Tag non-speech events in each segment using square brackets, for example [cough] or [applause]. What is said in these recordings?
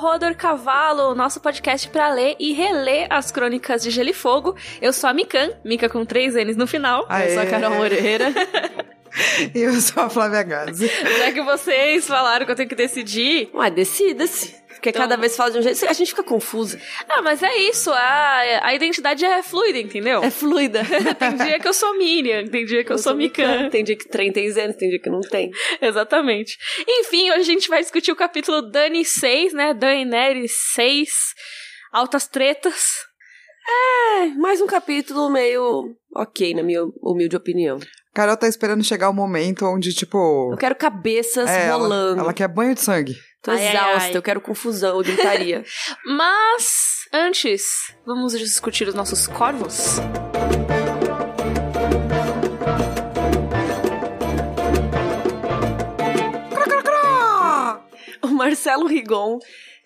Rodor Cavalo, nosso podcast para ler e reler as crônicas de Gelo e Fogo. Eu sou a Mikan, Mika com três N's no final. Aê. Eu sou a Carol Moreira. [laughs] E eu sou a Flávia Gazi. Já que vocês falaram que eu tenho que decidir. Ué, decida-se. Porque Então- cada vez fala de um jeito, a gente fica confusa. Ah, mas é isso, a, a identidade é fluida, entendeu? É fluida. [laughs] Tem dia que eu sou Miriam, tem dia que eu, sou Mikan. Tem dia que trem tem anos, tem dia que não tem. [laughs] Exatamente. Enfim, hoje a gente vai discutir o capítulo Dani 6, né? Dani Neri 6. Altas tretas. É, mais um capítulo meio ok, na minha humilde opinião. Carol tá esperando chegar o momento onde, tipo. Eu quero cabeças é, ela, rolando. ela quer banho de sangue. Tô Ai, ai, exausta, ai. eu quero confusão, eu gritaria. [laughs] Mas, antes, vamos discutir os nossos corvos? o Marcelo Rigon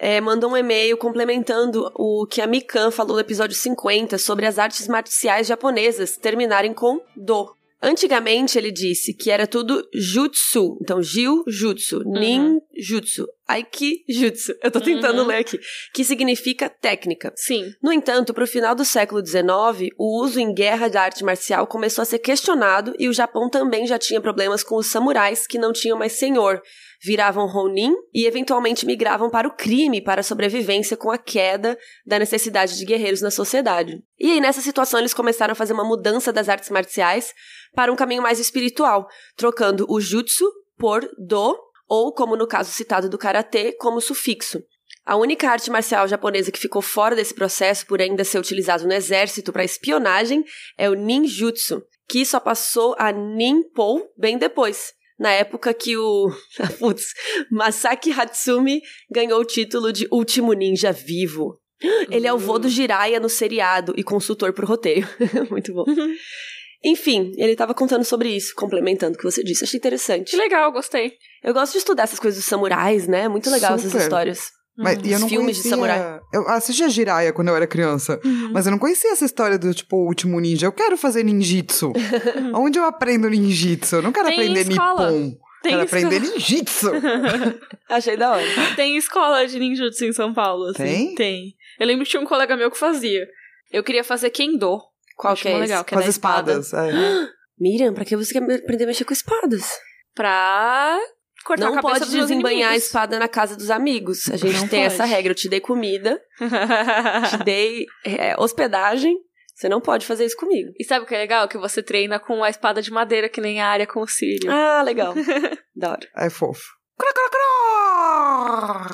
é, mandou um e-mail complementando o que a Mikan falou no episódio 50 sobre as artes marciais japonesas terminarem com do. Antigamente ele disse que era tudo jutsu, então jiu jutsu, nin jutsu, aiki jutsu. Eu tô tentando Uhum. ler aqui, que significa técnica. Sim. No entanto, para o final do século XIX, o uso em guerra da arte marcial começou a ser questionado e o Japão também já tinha problemas com os samurais que não tinham mais senhor. Viravam Ronin e eventualmente migravam para o crime para a sobrevivência com a queda da necessidade de guerreiros na sociedade. E aí, nessa situação, eles começaram a fazer uma mudança das artes marciais para um caminho mais espiritual, trocando o jutsu por do, ou, como no caso citado do karatê, como sufixo. A única arte marcial japonesa que ficou fora desse processo por ainda ser utilizado no exército para espionagem é o ninjutsu, que só passou a ninpou bem depois, na época que o [laughs] putz, Masaki Hatsumi ganhou o título de último ninja vivo. Ele é o vô do Jiraiya no seriado e consultor pro roteiro. [laughs] Muito bom. [laughs] Enfim, ele estava contando sobre isso, complementando o que você disse. Achei interessante. Que legal, gostei. Eu gosto de estudar essas coisas dos samurais, né? Muito legal essas Super. histórias. Mas, e eu não filmes de conhecia... samurai. Eu assistia Jiraiya quando eu era criança. Mas eu não conhecia essa história do, tipo, o último ninja. Eu quero fazer ninjitsu. [laughs] Onde eu aprendo ninjitsu? Eu não quero Tem aprender escola. nippon. Tem quero escola. aprender ninjitsu. [laughs] Achei da hora. Tem escola de ninjutsu em São Paulo, assim. Tem? Tem. Eu lembro que tinha um colega meu que fazia. Eu queria fazer kendo. Qual que é mó esse? legal, que Com é as da espada. espadas. é. [gasps] Miriam, pra que você quer aprender a mexer com espadas? Pra cortar a não cabeça pode desembanhar a espada na casa dos amigos. A gente Não tem pode. essa regra. Eu te dei comida, [laughs] te dei é, hospedagem. Você não pode fazer isso comigo. E sabe o que é legal? Que você treina com a espada de madeira, que nem a área com o Círio. Ah, legal. [laughs] da hora. É fofo. Crá, crá, crá.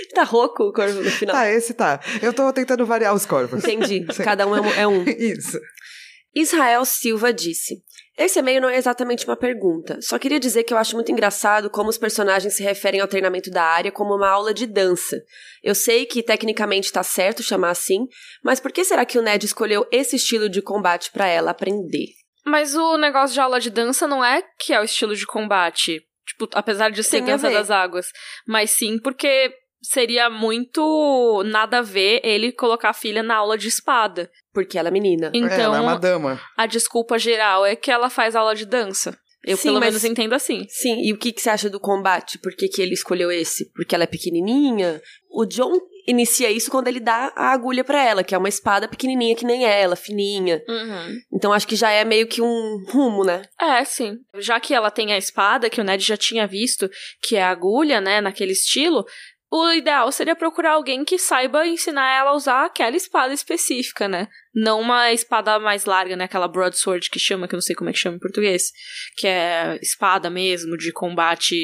[laughs] Tá rouco o corvo no final. Tá, esse tá. Eu tô tentando variar os corvos. Entendi. [laughs] Sim. Cada um é um- é um. [laughs] Isso. Israel Silva disse: Esse e-mail não é exatamente uma pergunta. Só queria dizer que eu acho muito engraçado como os personagens se referem ao treinamento da área como uma aula de dança. Eu sei que tecnicamente tá certo chamar assim, mas por que será que o Ned escolheu esse estilo de combate pra ela aprender? Mas o negócio de aula de dança não é que é o estilo de combate. Tipo, apesar de ser Tem a dança das águas. Mas sim porque seria muito nada a ver ele colocar a filha na aula de espada. Porque ela é menina. É, Então, ela é uma dama. a desculpa geral é que ela faz aula de dança. Eu Sim, pelo mas- menos entendo assim. Sim, e o que, que você acha do combate? Por que, que ele escolheu esse? Porque ela é pequenininha? O John inicia isso quando ele dá a agulha pra ela, que é uma espada pequenininha que nem ela, fininha. Uhum. Então acho que já é meio que um rumo, né? É, sim. Já que ela tem a espada, que o Ned já tinha visto, que é a agulha, né, naquele estilo, o ideal seria procurar alguém que saiba ensinar ela a usar aquela espada específica, né? Não uma espada mais larga, né? Aquela broadsword que chama, que eu não sei como é que chama em português. Que é espada mesmo, de combate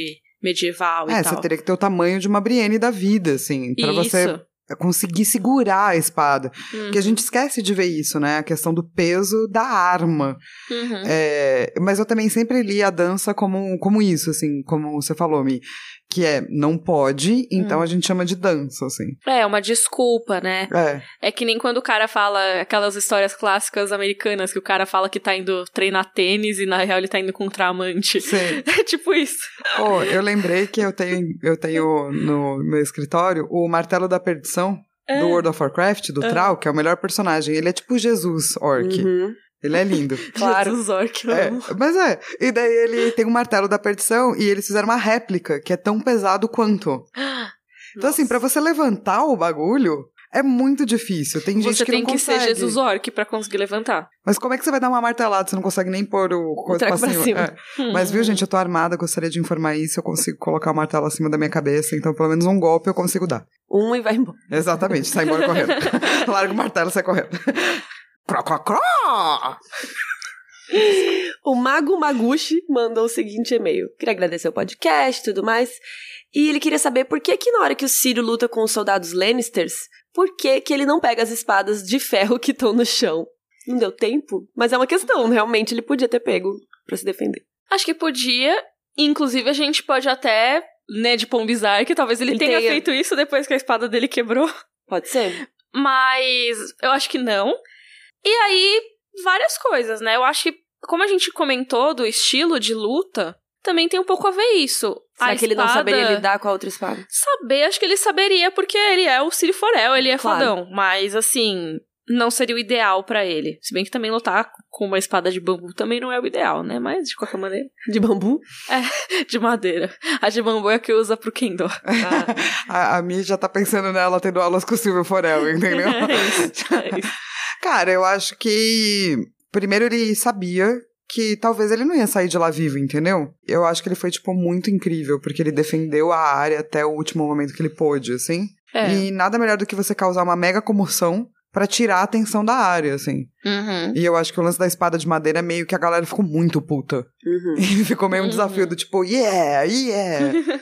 medieval e É, tal. você teria que ter o tamanho de uma Brienne da vida, assim, pra Isso. você conseguir segurar a espada. Uhum. Porque a gente esquece de ver isso, né? A questão do peso da arma. Uhum. É, mas eu também sempre li a dança como, como isso, assim, como você falou, Mi. Que é, não pode, então Hum. a gente chama de dança, assim. É, uma desculpa, né? É, É que nem quando o cara fala aquelas histórias clássicas americanas que o cara fala que tá indo treinar tênis e na real ele tá indo contra amante. sim. [laughs] É tipo isso. Oh, eu lembrei que eu tenho, eu tenho no meu escritório o martelo da perdição É. do World of Warcraft, do Trau, que é o melhor personagem. Ele é tipo Jesus Orc. Uhum. Ele é lindo. [laughs] Claro. Jesus Orc, eu É, amo. mas é. E daí ele tem um martelo da perdição e eles fizeram uma réplica que é tão pesado quanto. [gasps] Então, assim, pra você levantar o bagulho, é muito difícil. Tem gente Você que tem não que consegue. ser Jesus Orc pra conseguir levantar. Mas como é que você vai dar uma martelada? Você não consegue nem pôr o coisa treco pra pra cima. cima. É. [laughs] Mas viu, gente, eu tô armada, gostaria de informar isso. Eu consigo colocar o martelo acima da minha cabeça, então pelo menos um golpe eu consigo dar. Um e vai embora. Exatamente, sai embora correndo. [laughs] Larga o martelo e sai correndo. Cro, cro, cro! O Mago Maguchi mandou o seguinte e-mail. Queria agradecer o podcast e tudo mais. E ele queria saber por que que na hora que o Círio luta com os soldados Lannisters, por que que ele não pega as espadas de ferro que estão no chão? Não deu tempo? Mas é uma questão, realmente ele podia ter pego pra se defender. Acho que podia. Inclusive, a gente pode até, né, de Pombizar, que talvez ele, Ele tenha, tenha- feito isso depois que a espada dele quebrou. Pode ser? Mas eu acho que não. E aí, várias coisas, né? Eu acho que, como a gente comentou do estilo de luta, também tem um pouco a ver isso. Será a que ele não espada- saberia lidar com a outra espada? Saber, acho que ele saberia, porque ele é o Ciri Forel, ele é Claro. fodão. Mas, assim, não seria o ideal pra ele. Se bem que também lutar com uma espada de bambu também não é o ideal, né? Mas, de qualquer maneira, De bambu? de madeira. A de bambu é a que usa pro Kendo. Ah, [laughs] A, a Mi já tá pensando nela tendo aulas com o Silvio Forel, [laughs] entendeu? É isso, é isso. [laughs] Cara, eu acho que. Primeiro ele sabia que talvez ele não ia sair de lá vivo, entendeu? Eu acho que ele foi, tipo, muito incrível, porque ele defendeu a área até o último momento que ele pôde, assim. É. E nada melhor do que você causar uma mega comoção pra tirar a atenção da área, assim. Uhum. E eu acho que o lance da espada de madeira é meio que a galera ficou muito puta. uhum. E [laughs] ficou meio um Uhum. desafio do tipo, yeah, yeah. [laughs]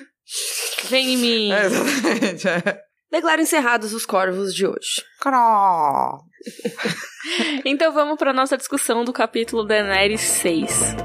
Vem em mim. é, exatamente. É. Declaro encerrados os corvos de hoje. [laughs] Então vamos pra nossa discussão do capítulo Daenerys 6.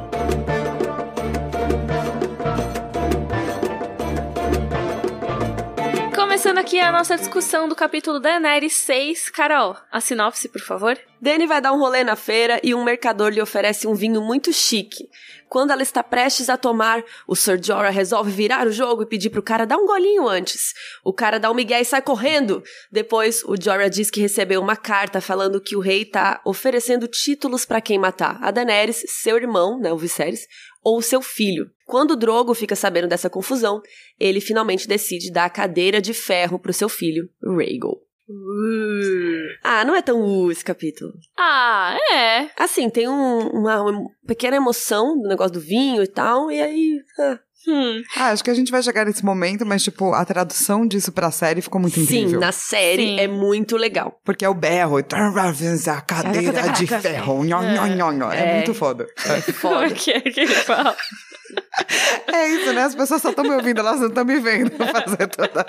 Começando aqui a nossa discussão do capítulo Daenerys 6. Carol, a sinopse, por favor. Dany vai dar um rolê na feira e um mercador lhe oferece um vinho muito chique. Quando ela está prestes a tomar, o Sir Jorah resolve virar o jogo e pedir pro cara dar um golinho antes. O cara dá um migué e sai correndo. Depois, o Jorah diz que recebeu uma carta falando que o rei tá oferecendo títulos pra quem matar a Daenerys, seu irmão, né, o Viserys, ou seu filho. Quando o Drogo fica sabendo dessa confusão, ele finalmente decide dar a cadeira de ferro pro seu filho, Rhaegal. Ah, não é tão uh esse capítulo. Ah, é. Assim, tem um- uma, uma pequena emoção do negócio do vinho e tal, e aí. ah. Hum. Ah, acho que a gente vai chegar nesse momento, mas, tipo, a tradução disso pra série ficou muito Sim, incrível. na série Sim. é muito legal. Porque é o berro, a cadeira de ferro, nho, nho, nho, nho. É, É. muito foda. É. É Foda. que é que ele fala? [laughs] É isso, né? As pessoas só estão me ouvindo, elas não estão me vendo [laughs] fazer toda.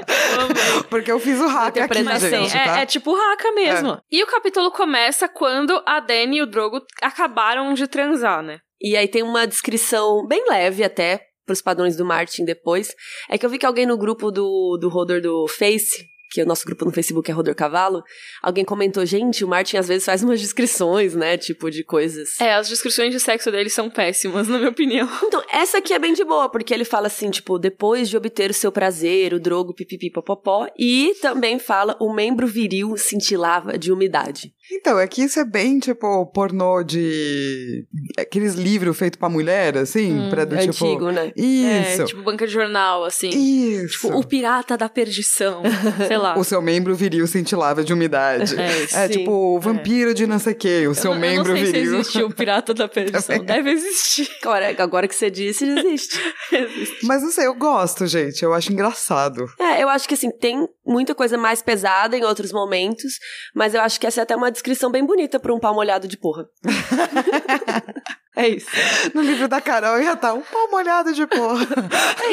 Porque eu fiz o hack aqui, gente, é, tá? é tipo raca mesmo. E o capítulo começa quando a Dany e o Drogo acabaram de transar, né? E aí tem uma descrição bem leve até, pros padrões do Martin depois. É que eu vi que alguém no grupo do, do Rodor do Face, que o nosso grupo no Facebook é Rodor Cavalo, alguém comentou, gente, o Martin às vezes faz umas descrições, né, tipo de coisas. É, as descrições de sexo dele são péssimas, na minha opinião. [laughs] Então, essa aqui é bem de boa, porque ele fala assim, tipo, depois de obter o seu prazer, o drogo, pipipi, popopó, e também fala, o membro viril cintilava de umidade. Então, é que isso é bem, tipo, pornô de... Aqueles livros feitos pra mulher, assim, Hum, pra do É tipo... antigo, né? Isso, É, tipo banca de jornal, assim. isso. Tipo, o pirata da perdição. [laughs] Sei lá. O seu membro viril cintilava de umidade. É isso. É tipo o vampiro de não sei o que, o seu eu, membro eu não sei viril. se existe o pirata da perdição. Também. Deve existir. Agora, agora que você disse, existe. [laughs] Existe. Mas não sei, eu gosto, gente. Eu acho engraçado. É, eu acho que assim, tem muita coisa mais pesada em outros momentos, mas eu acho que essa é até uma descrição bem bonita pra um pau molhado de porra. [laughs] é isso. [laughs] No livro da Carol ia estar um pau molhado de porra.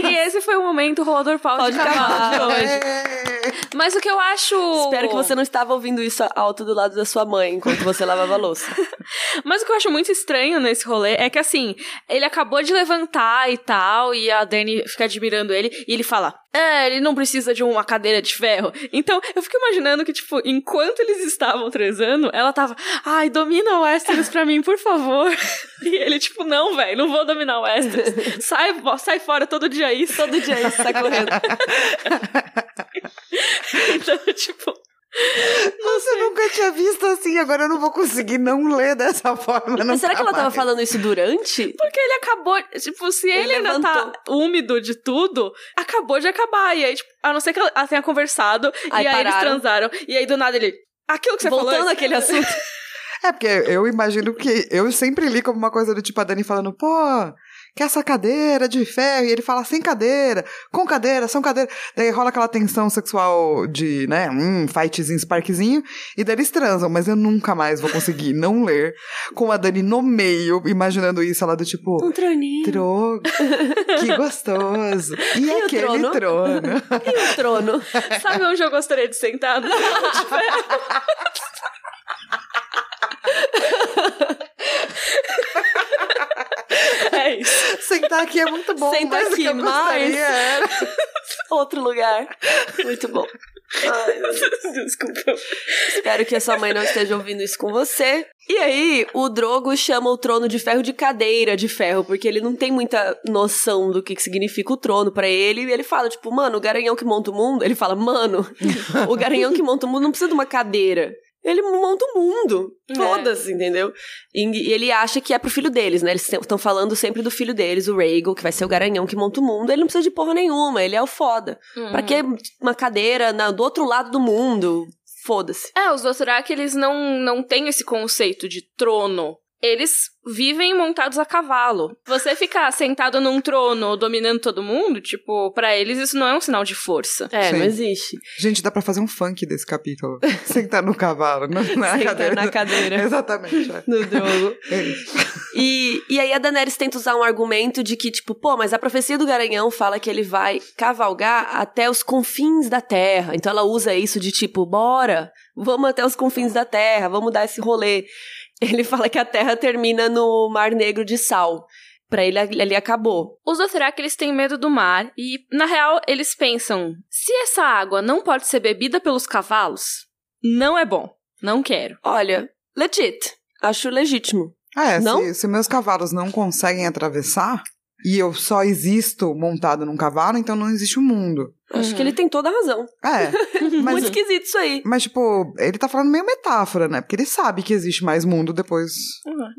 E esse foi o momento Rodor Pau de Cavalo de hoje. É. Mas o que eu acho. Espero que você não estava ouvindo isso alto do lado da sua mãe enquanto você lavava a louça. [laughs] Mas o que eu acho muito estranho nesse rolê é que, assim, ele acabou de levantar e tal, e a Dani fica admirando ele, e ele fala: É, ele não precisa de uma cadeira de ferro. Então, eu fico imaginando que, tipo, enquanto eles estavam transando, ela tava: Ai, domina o Westeros pra mim, por favor. [laughs] E ele, tipo, não, velho, não vou dominar o Westeros. [laughs] Sai, sai fora todo dia isso. Todo dia isso, sai correndo. [laughs] Então, tipo. Você nunca tinha visto assim, agora eu não vou conseguir não ler dessa forma. Mas será que ela tava mais. falando isso durante? Porque ele acabou, tipo, se ele, Ele ainda tá úmido de tudo, acabou de acabar. E aí, tipo, a não ser que ela tenha conversado, Aí e aí eles transaram. E aí, do nada, ele... Aquilo que você Voltando falou... àquele assunto. [laughs] É, porque eu imagino que eu sempre li como uma coisa do tipo a Dani falando, pô, que essa cadeira de ferro, e ele fala sem cadeira, com cadeira, são cadeira. Daí rola aquela tensão sexual de, né, um fightzinho, sparkzinho, e daí eles transam, mas eu nunca mais vou conseguir não ler com a Dani no meio, imaginando isso, ela do tipo. Um troninho. Trono, que gostoso. E, o aquele trono? trono? E o trono. [laughs] Sabe onde eu gostaria de sentar? [laughs] No trono de ferro. [laughs] é isso. Sentar aqui é muito bom, Senta mas o aqui, que mas- era... [laughs] Outro lugar. Muito bom. Ai, meu Deus. Desculpa. Espero que a sua mãe não esteja ouvindo isso com você. E aí, o Drogo chama o trono de ferro de cadeira de ferro, porque ele não tem muita noção do que, que significa o trono pra ele. E ele fala, tipo, mano, o garanhão que monta o mundo. Ele fala, mano, o garanhão que monta o mundo não precisa de uma cadeira. Ele monta o mundo. É. Foda-se, entendeu? E, e ele acha que é pro filho deles, né? Eles estão falando sempre do filho deles, o Rhaegal, que vai ser o garanhão que monta o mundo. Ele não precisa de porra nenhuma, ele é o foda. Pra que uma cadeira na- do outro lado do mundo? Foda-se. É, os Dothraki, eles não, não têm esse conceito de trono. Eles vivem montados a cavalo. Você ficar sentado num trono dominando todo mundo, tipo, pra eles isso não é um sinal de força. É, Sim. não existe. Gente, dá pra fazer um funk desse capítulo. [laughs] Sentar no cavalo, não na Sentar cadeira. na cadeira. [laughs] Exatamente. é. No Drogo. [laughs] É isso. E, e aí a Daenerys tenta usar um argumento de que, tipo, pô, mas a profecia do Garanhão fala que ele vai cavalgar até os confins da Terra. Então ela usa isso de tipo, bora, vamos até os confins da Terra, vamos dar esse rolê. [laughs] Ele fala que a Terra termina no Mar Negro de Sal. Pra ele ali acabou. Os Dothraki, eles têm medo do mar e, na real, eles pensam, se essa água não pode ser bebida pelos cavalos, não é bom. Não quero. Olha, legit. Acho legítimo. É, Não? se, se meus cavalos não conseguem atravessar e eu só existo montado num cavalo, então não existe o mundo. Acho Uhum. que ele tem toda a razão. É. [laughs] Muito Mas, esquisito isso aí. mas, tipo, ele tá falando meio metáfora, né? Porque ele sabe que existe mais mundo depois.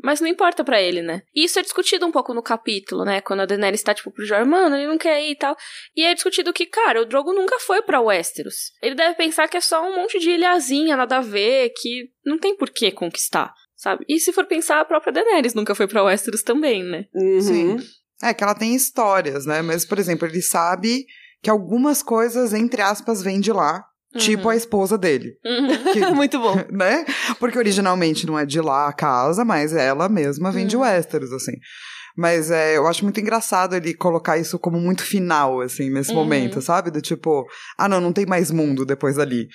Mas não importa pra ele, né? E isso é discutido um pouco no capítulo, né? Quando a Daenerys tá, tipo, pro Jorah, mano, ele não quer ir e tal. E é discutido que, cara, o Drogo nunca foi pra Westeros. Ele deve pensar que é só um monte de ilhazinha, nada a ver, que não tem por que conquistar, sabe? E se for pensar, a própria Daenerys nunca foi pra Westeros também, né? Uhum. Sim. É que ela tem histórias, né? Mas, por exemplo, ele sabe que algumas coisas, entre aspas, vêm de lá. Tipo a esposa dele. Uhum. Que, [laughs] Muito bom. [laughs] né? Porque originalmente não é de lá a casa, mas ela mesma vem de Uhum. Westeros, assim. Mas é, eu acho muito engraçado ele colocar isso como muito final, assim, nesse Uhum. momento, sabe? Do tipo, ah, não, não tem mais mundo depois dali.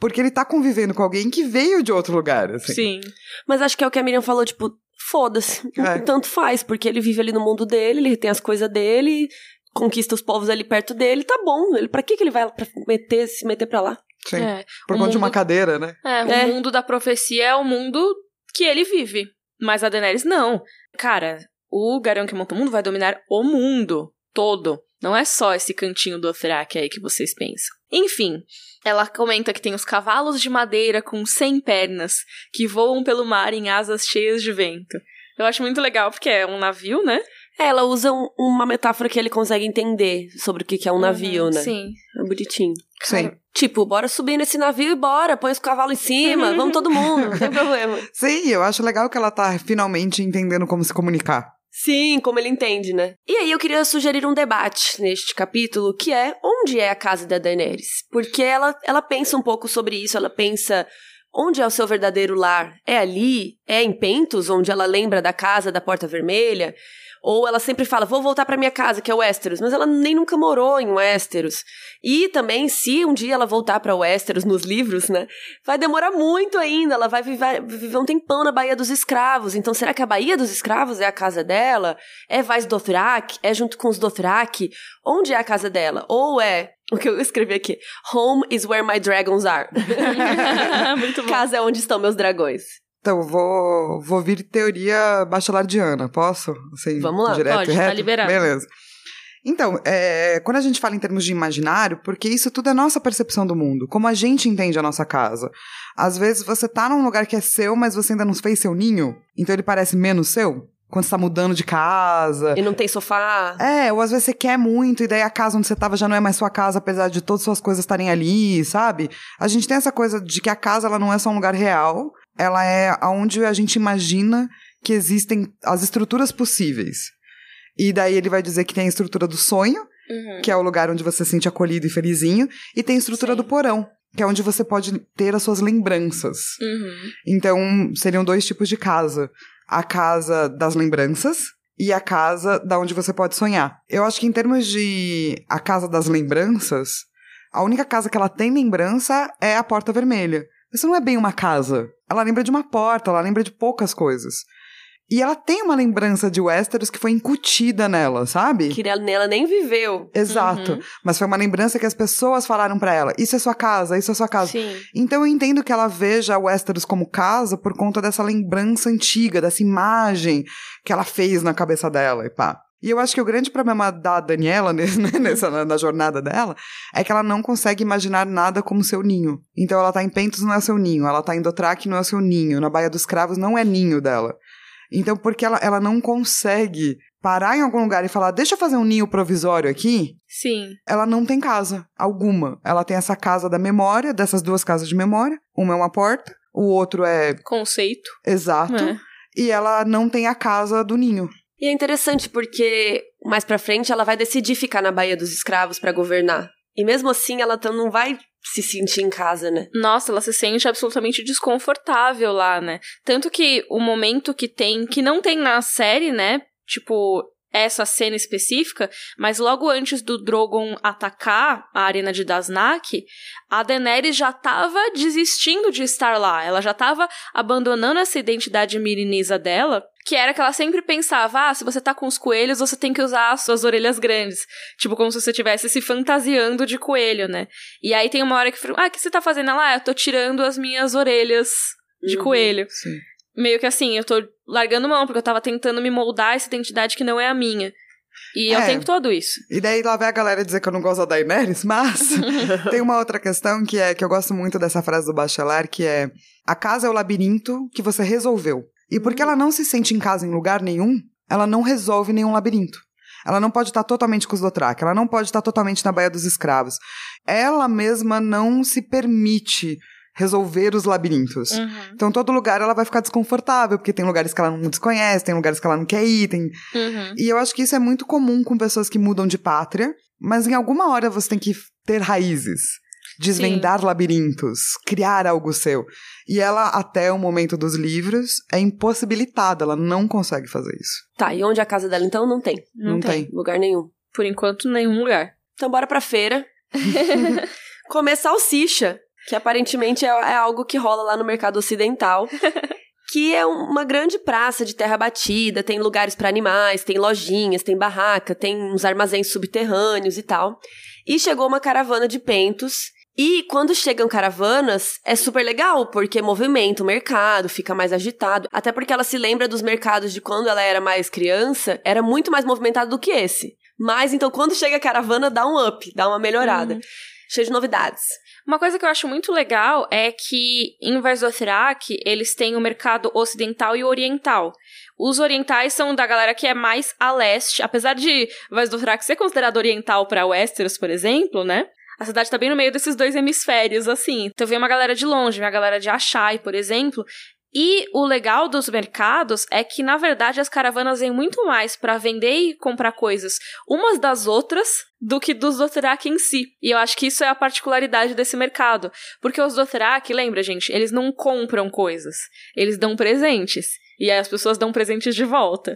Porque ele tá convivendo com alguém que veio de outro lugar, assim. Sim. Mas acho que é o que a Miriam falou, tipo, foda-se. É. Tanto faz, porque ele vive ali no mundo dele, ele tem as coisas dele, conquista os povos ali perto dele, tá bom. Ele, pra que, que ele vai pra meter, se meter pra lá? Sim. É. Por conta de uma mundo- cadeira, né? É, o É. mundo da profecia é o mundo que ele vive. Mas a Daenerys não. Cara, o Garão que monta o mundo vai dominar o mundo todo. Não é só esse cantinho do Dothraki aí que vocês pensam. Enfim, ela comenta que tem os cavalos de madeira com 100 pernas que voam pelo mar em asas cheias de vento. Eu acho muito legal porque é um navio, né? É, ela usa um- uma metáfora que ele consegue entender sobre o que, que é um navio, Uhum, né? Sim. É bonitinho. Sim. Tipo, bora subir nesse navio e bora, põe os cavalos em cima, [laughs] vamos todo mundo, não tem problema. Sim, eu acho legal que ela tá finalmente entendendo como se comunicar. Sim, como ele entende, né? E aí eu queria sugerir um debate neste capítulo, que é onde é a casa da Daenerys? Porque ela, ela pensa um pouco sobre isso, ela pensa onde é o seu verdadeiro lar? É ali? É em Pentos, onde ela lembra da casa da Porta Vermelha? Ou ela sempre fala, vou voltar pra minha casa, que é Westeros, mas ela nem nunca morou em Westeros. E também, se um dia ela voltar pra Westeros nos livros, né, vai demorar muito ainda, ela vai viver, viver um tempão na Baía dos Escravos. Então, será que a Baía dos Escravos é a casa dela? É Vaz Dothraki? É junto com os Dothraki? Onde é a casa dela? Ou é o que eu escrevi aqui? Home is where my dragons are. [laughs] muito bom. casa é onde estão meus dragões. Então, vou, vou vir teoria bachelardiana, posso? Assim, Vamos lá, direto pode, tá reto? liberado. Beleza. Então, é, quando a gente fala em termos de imaginário, porque isso tudo é nossa percepção do mundo, como a gente entende a nossa casa. Às vezes você tá num lugar que é seu, mas você ainda não fez seu ninho, então ele parece menos seu. Quando você tá mudando de casa. E não tem sofá. É, ou às vezes você quer muito, e daí a casa onde você tava já não é mais sua casa, apesar de todas as suas coisas estarem ali, sabe? A gente tem essa coisa de que a casa ela não é só um lugar real, ela é onde a gente imagina que existem as estruturas possíveis. E daí ele vai dizer que tem a estrutura do sonho, Uhum. que é o lugar onde você se sente acolhido e felizinho, e tem a estrutura Sim. do porão, que é onde você pode ter as suas lembranças. Uhum. Então, seriam dois tipos de casa: a casa das lembranças e a casa da onde você pode sonhar. Eu acho que em termos de a casa das lembranças, a única casa que ela tem lembrança é a porta vermelha. Isso não é bem uma casa. Ela lembra de uma porta, ela lembra de poucas coisas. E ela tem uma lembrança de Westeros que foi incutida nela, sabe? Que nela nem viveu. Exato. Uhum. Mas foi uma lembrança que as pessoas falaram pra ela: Isso é sua casa, isso é sua casa. Sim. Então eu entendo que ela veja Westeros como casa por conta dessa lembrança antiga, dessa imagem que ela fez na cabeça dela e pá. E eu acho que o grande problema da Daniela [laughs] nesse- né, nessa, na, na jornada dela é que ela não consegue imaginar nada como seu ninho. Então ela tá em Pentos não é seu ninho, ela tá em Dothraki não é seu ninho, na Baía dos Cravos não é ninho dela. Então porque ela, ela não consegue parar em algum lugar e falar, deixa eu fazer um ninho provisório aqui, Sim. ela não tem casa alguma. Ela tem essa casa da memória, dessas duas casas de memória. Uma é uma porta, o outro é Conceito. exato. É. E ela não tem a casa do ninho. E é interessante porque mais pra frente ela vai decidir ficar na Baía dos Escravos pra governar. E mesmo assim ela tam- não vai se sentir em casa, né? Nossa, ela se sente absolutamente desconfortável lá, né? Tanto que o momento que tem, que não tem na série, né? Tipo, essa cena específica, mas logo antes do Drogon atacar a arena de Dasnak, a Daenerys já tava desistindo de estar lá. Ela já tava abandonando essa identidade mirinisa dela, que era que ela sempre pensava, ah, se você tá com os coelhos, você tem que usar as suas orelhas grandes. Tipo, como se você estivesse se fantasiando de coelho, né? E aí tem uma hora que, ah, o que você tá fazendo? Ela, ah, eu tô tirando as minhas orelhas de Uhum. coelho. Sim. Meio que assim, eu tô largando mão, porque eu tava tentando me moldar essa identidade que não é a minha. E é, o É. tempo todo isso. E daí lá vai a galera dizer que eu não gosto da Daenerys, mas [laughs] tem uma outra questão que é que eu gosto muito dessa frase do Bachelard, que é a casa é o labirinto que você resolveu. E porque ela não se sente em casa em lugar nenhum, ela não resolve nenhum labirinto. Ela não pode estar totalmente com os Dothraki, ela não pode estar totalmente na Baía dos Escravos. Ela mesma não se permite resolver os labirintos. Uhum. Então, todo lugar ela vai ficar desconfortável, porque tem lugares que ela não desconhece, tem lugares que ela não quer ir, tem Uhum. e eu acho que isso é muito comum com pessoas que mudam de pátria, mas em alguma hora você tem que ter raízes, desvendar labirintos, criar algo seu. E ela, até o momento dos livros, é impossibilitada, ela não consegue fazer isso. Tá, e onde é a casa dela então? Não tem. Não, Não tem. tem. Lugar nenhum. Por enquanto, nenhum lugar. Então bora pra feira. [laughs] Comer salsicha, que aparentemente é, é algo que rola lá no mercado ocidental. [laughs] Que é um- uma grande praça de terra batida, tem lugares pra animais, tem lojinhas, tem barraca, tem uns armazéns subterrâneos e tal. E chegou uma caravana de pentos. E quando chegam caravanas, é super legal, porque movimenta o mercado, fica mais agitado. Até porque ela se lembra dos mercados de quando ela era mais criança, era muito mais movimentado do que esse. Mas então quando chega a caravana, dá um up, dá uma melhorada. Uhum. Cheio de novidades. Uma coisa que eu acho muito legal é que em Varsdothraki eles têm o mercado ocidental e oriental. Os orientais são da galera que é mais a leste, apesar de Varsdothraki ser considerado oriental para Westeros, por exemplo, né? A cidade tá bem no meio desses dois hemisférios, assim. Então vem uma galera de longe, vem a galera de Achai, por exemplo. E o legal dos mercados é que, na verdade, as caravanas vêm muito mais para vender e comprar coisas umas das outras do que dos Dothraki em si. E eu acho que isso é a particularidade desse mercado. Porque os Dothraki, lembra, gente, eles não compram coisas. Eles dão presentes. E aí as pessoas dão presentes de volta.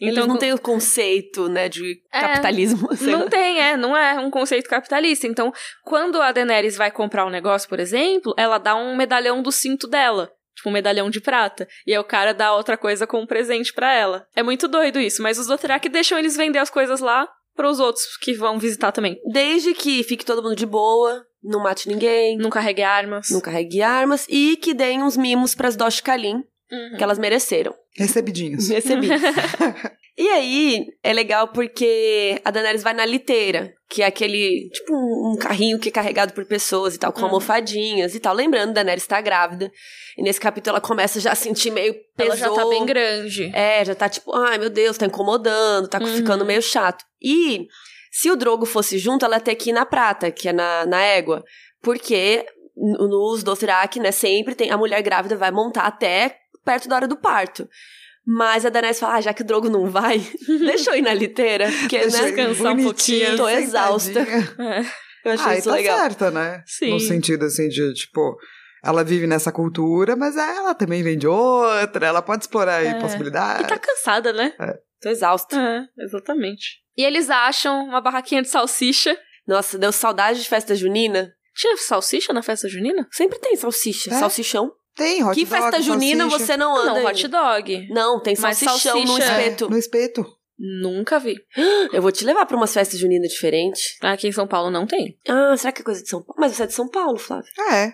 Então não tem o conceito, né, de É, capitalismo. lá. Não tem, é, não é um conceito capitalista. Então, quando a Daenerys vai comprar um negócio, por exemplo, ela dá um medalhão do cinto dela. Tipo, um medalhão de prata. E aí o cara dá outra coisa como presente pra ela. É muito doido isso, mas os Dothraki deixam eles vender as coisas lá pros outros que vão visitar também. Desde que fique todo mundo de boa, não mate ninguém, Não carregue armas. não carregue armas e que deem uns mimos pras Dosh Kalin, Uhum. que elas mereceram. Recebidinhos. [laughs] Recebi. [laughs] e aí, é legal porque a Daenerys vai na liteira, que é aquele, tipo, um, carrinho que é carregado por pessoas e tal, com Uhum. almofadinhas e tal. Lembrando, Daenerys tá grávida. E nesse capítulo ela começa já a sentir meio Ela pesou. já tá bem grande. É, já tá tipo, ai meu Deus, tá incomodando, tá Uhum. ficando meio chato. E se o Drogo fosse junto, ela ia ter que ir na prata, que é na, na égua. Porque nos Dothraki, né, sempre tem a mulher grávida vai montar até perto da hora do parto. Mas a Daenerys fala, ah, já que o Drogo não vai, [laughs] deixa eu ir na liteira, porque, Deixa né, descansar um pouquinho. Tô exausta. É. [laughs] eu achei Ah, isso tá legal. certa, né? Sim. No sentido, assim, de, tipo... Ela vive nessa cultura, mas ela também vem de outra. Ela pode explorar aí É. possibilidades. E tá cansada, né? Tô exausta. É, exatamente. E eles acham uma barraquinha de salsicha. Nossa, deu saudade de festa junina. Tinha salsicha na festa junina? Sempre tem salsicha, É? salsichão. Tem hot que dog, festa junina salsicha. você não anda não, hot dog. Não, tem Mas salsichão no salsicha- espeto. É, no espeto. Nunca vi. [gasps] Eu vou te levar pra umas festas juninas diferentes. Aqui em São Paulo não tem. Ah, será que é coisa de São Paulo? Mas você é de São Paulo, Flávio. Ah, é.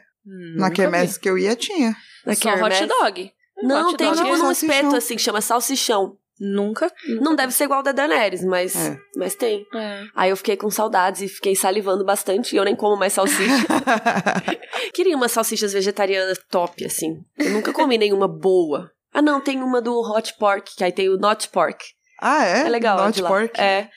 Na Nunca quermesse que eu ia, tinha. Na vi. Só hot dog. Não, hot tem dog. tipo num espeto assim que chama salsichão. Nunca. Não deve ser igual da Daenerys, mas, É. mas tem. É. Aí eu fiquei com saudades e fiquei salivando bastante e eu nem como mais salsicha. [laughs] Queria umas salsichas vegetarianas top, assim. Eu nunca comi nenhuma boa. Ah, não, tem uma do hot pork, que aí tem o not pork. ah, é? É legal. a Not pork? É.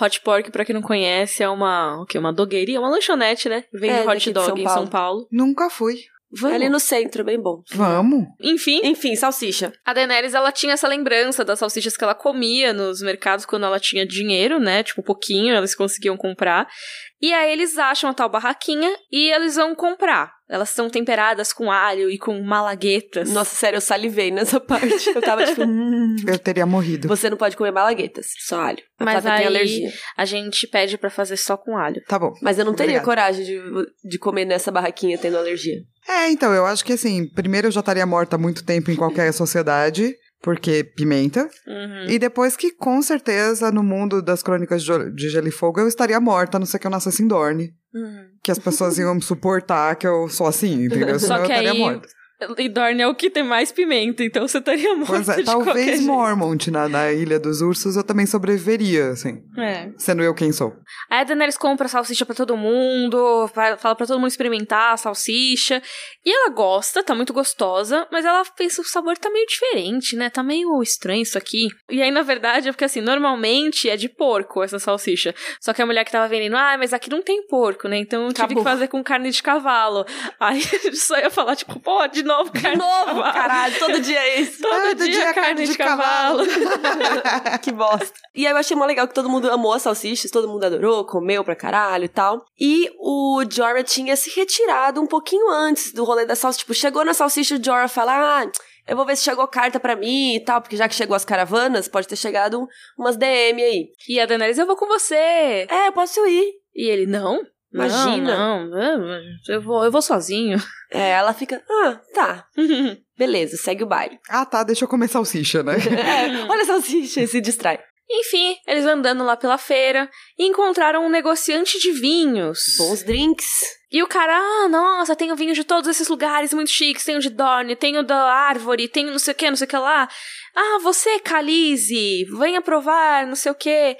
Hot Pork, pra quem não conhece, é uma, o quê? Uma dogueirinha, uma lanchonete, né? Vende É, hot dog São em. São Paulo. Nunca fui. É ali no centro, bem bom. Vamos. Enfim, Enfim, salsicha. a Daenerys, ela tinha essa lembrança das salsichas que ela comia nos mercados quando ela tinha dinheiro, né? Tipo, um pouquinho, eles conseguiam comprar. E aí eles acham a tal barraquinha e eles vão comprar. Elas são temperadas com alho e com malaguetas. Nossa, sério, eu salivei nessa [laughs] parte. Eu tava tipo, hum, Eu teria morrido. você não pode comer malaguetas, só alho. A Mas Flávia tem aí- alergia. A gente pede pra fazer só com alho. Tá bom. Mas eu não teria Obrigado. coragem de, de comer nessa barraquinha tendo alergia. É, então, eu acho que assim, primeiro eu já estaria morta há muito tempo em qualquer sociedade, porque pimenta. Uhum. E depois que, com certeza, no mundo das crônicas de Gelo e Fogo, eu estaria morta, a não ser que eu nascesse em Dorne. Uhum. Que as pessoas iam me [laughs] suportar que eu sou assim, entendeu? [laughs] Só Senão que eu estaria aí- morta. E Dorne é o que tem mais pimenta, então você estaria morto Pois é, de talvez. Mormont, na, na Ilha dos Ursos, eu também sobreviveria, assim. É. Sendo eu quem sou. Aí a Daenerys compra salsicha pra todo mundo, fa- fala pra todo mundo experimentar a salsicha. E ela gosta, tá muito gostosa, mas ela pensa, o sabor tá meio diferente, né? Tá meio estranho isso aqui. E aí, na verdade, é porque assim, normalmente é de porco essa salsicha. Só que a mulher que tava vendendo, ah, mas aqui não tem porco, né? Então eu tive Acabou. que fazer com carne de cavalo. Aí [laughs] só ia falar, tipo, pô, de novo carne De novo, de cavalo. caralho, todo dia é isso. [laughs] Todo Ah, dia, carne, de, cavalo. [laughs] que bosta. E aí eu achei mó legal que todo mundo amou as salsichas, todo mundo adorou, comeu pra caralho e tal. E o Jorah tinha se retirado um pouquinho antes do rolê da salsicha. Tipo, chegou na salsicha, o Jorah fala, ah, eu vou ver se chegou carta pra mim e tal, porque já que chegou as caravanas, pode ter chegado umas DM aí. E a Daenerys, eu vou com você. É, eu posso ir. E ele, não. Imagina. Não, não, eu vou, eu vou sozinho. [laughs] É, ela fica, ah, tá, beleza, segue o baile. [laughs] Ah, tá, deixa eu comer salsicha, né? [laughs] É, olha a salsicha e se distrai. Enfim, eles andando lá pela feira e encontraram um negociante de vinhos. Bons drinks. E o cara, ah, nossa, tenho vinho de todos esses lugares muito chiques. Tenho de Dorne, tenho da Árvore, tenho não sei o que, não sei o que lá. Ah, você, Calize, venha provar, não sei o que.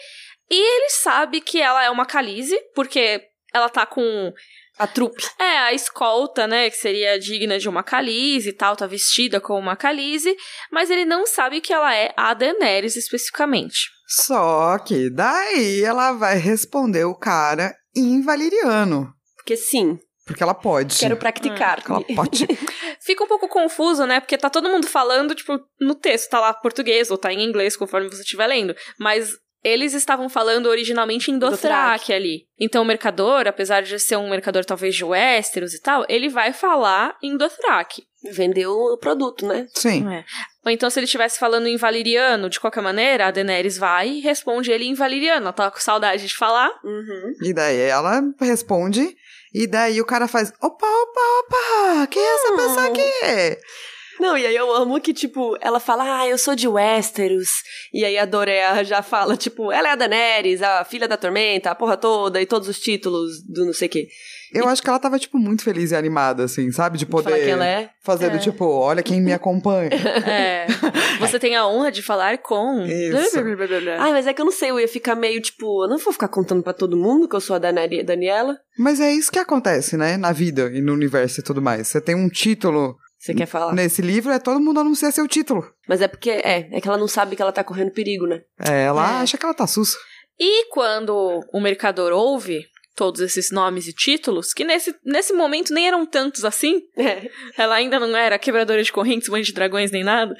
E ele sabe que ela é uma Calize, porque ela tá com A trupe. É, a escolta, né, que seria digna de uma Khaleesi e tal, tá vestida como uma Khaleesi, mas ele não sabe que ela é a Daenerys especificamente. Só que daí ela vai responder o cara em valeriano. Porque sim, Porque ela pode. quero praticar. Ela pode. [laughs] Fica um pouco confuso, né, porque tá todo mundo falando, tipo, no texto tá lá português ou tá em inglês, conforme você estiver lendo, mas eles estavam falando originalmente em Dothraki ali. Então o mercador, apesar de ser um mercador talvez de Westeros e tal, ele vai falar em Dothraki. Vendeu o produto, né? Sim. É. Ou então, se ele estivesse falando em valeriano, de qualquer maneira, a Daenerys vai e responde ele em valeriano. Ela tava com saudade de falar. Uhum. E daí ela responde. E daí o cara faz: opa, opa, opa! Quem é essa Hum. pessoa aqui? Não, e aí eu amo que, tipo, ela fala, ah, eu sou de Westeros. E aí a Dorea já fala, tipo, ela é a Daenerys, a filha da Tormenta, a porra toda, e todos os títulos do não sei o quê. Eu acho que ela tava, tipo, muito feliz e animada, assim, sabe? De poder quem ela é. fazer É. tipo, olha quem me acompanha. [laughs] É. Você tem a honra de falar com. Isso. [laughs] Ai, mas é que eu não sei, eu ia ficar meio, tipo, eu não vou ficar contando pra todo mundo que eu sou a Daniela. Mas é isso que acontece, né? Na vida e no universo e tudo mais. Você tem um título Você quer falar? nesse livro, é todo mundo anuncia seu título. Mas é porque, é, é que ela não sabe que ela tá correndo perigo, né? É, ela É. acha que ela tá sussa. E quando o mercador ouve todos esses nomes e títulos, que nesse, nesse momento nem eram tantos assim, É. ela ainda não era quebradora de correntes, mãe de dragões nem nada,